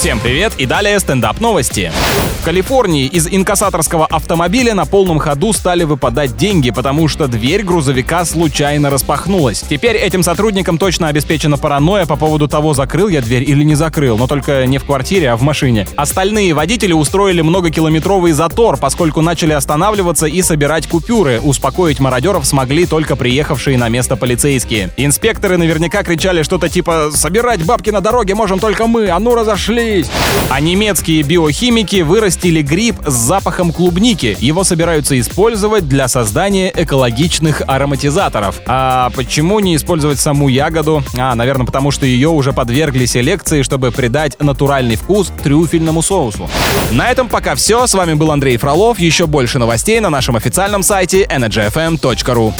Всем привет и далее стендап новости. В Калифорнии из инкассаторского автомобиля на полном ходу стали выпадать деньги, потому что дверь грузовика случайно распахнулась. Теперь этим сотрудникам точно обеспечена паранойя по поводу того, закрыл я дверь или не закрыл, но только не в квартире, а в машине. Остальные водители устроили многокилометровый затор, поскольку начали останавливаться и собирать купюры. Успокоить мародеров смогли только приехавшие на место полицейские. Инспекторы наверняка кричали что-то типа «Собирать бабки на дороге можем только мы, а ну разошлись!» А немецкие биохимики вырастили гриб с запахом клубники. Его собираются использовать для создания экологичных ароматизаторов. А почему не использовать саму ягоду? А, наверное, потому что ее уже подвергли селекции, чтобы придать натуральный вкус трюфельному соусу. На этом пока все. С вами был Андрей Фролов. Еще больше новостей на нашем официальном сайте energyfm.ru.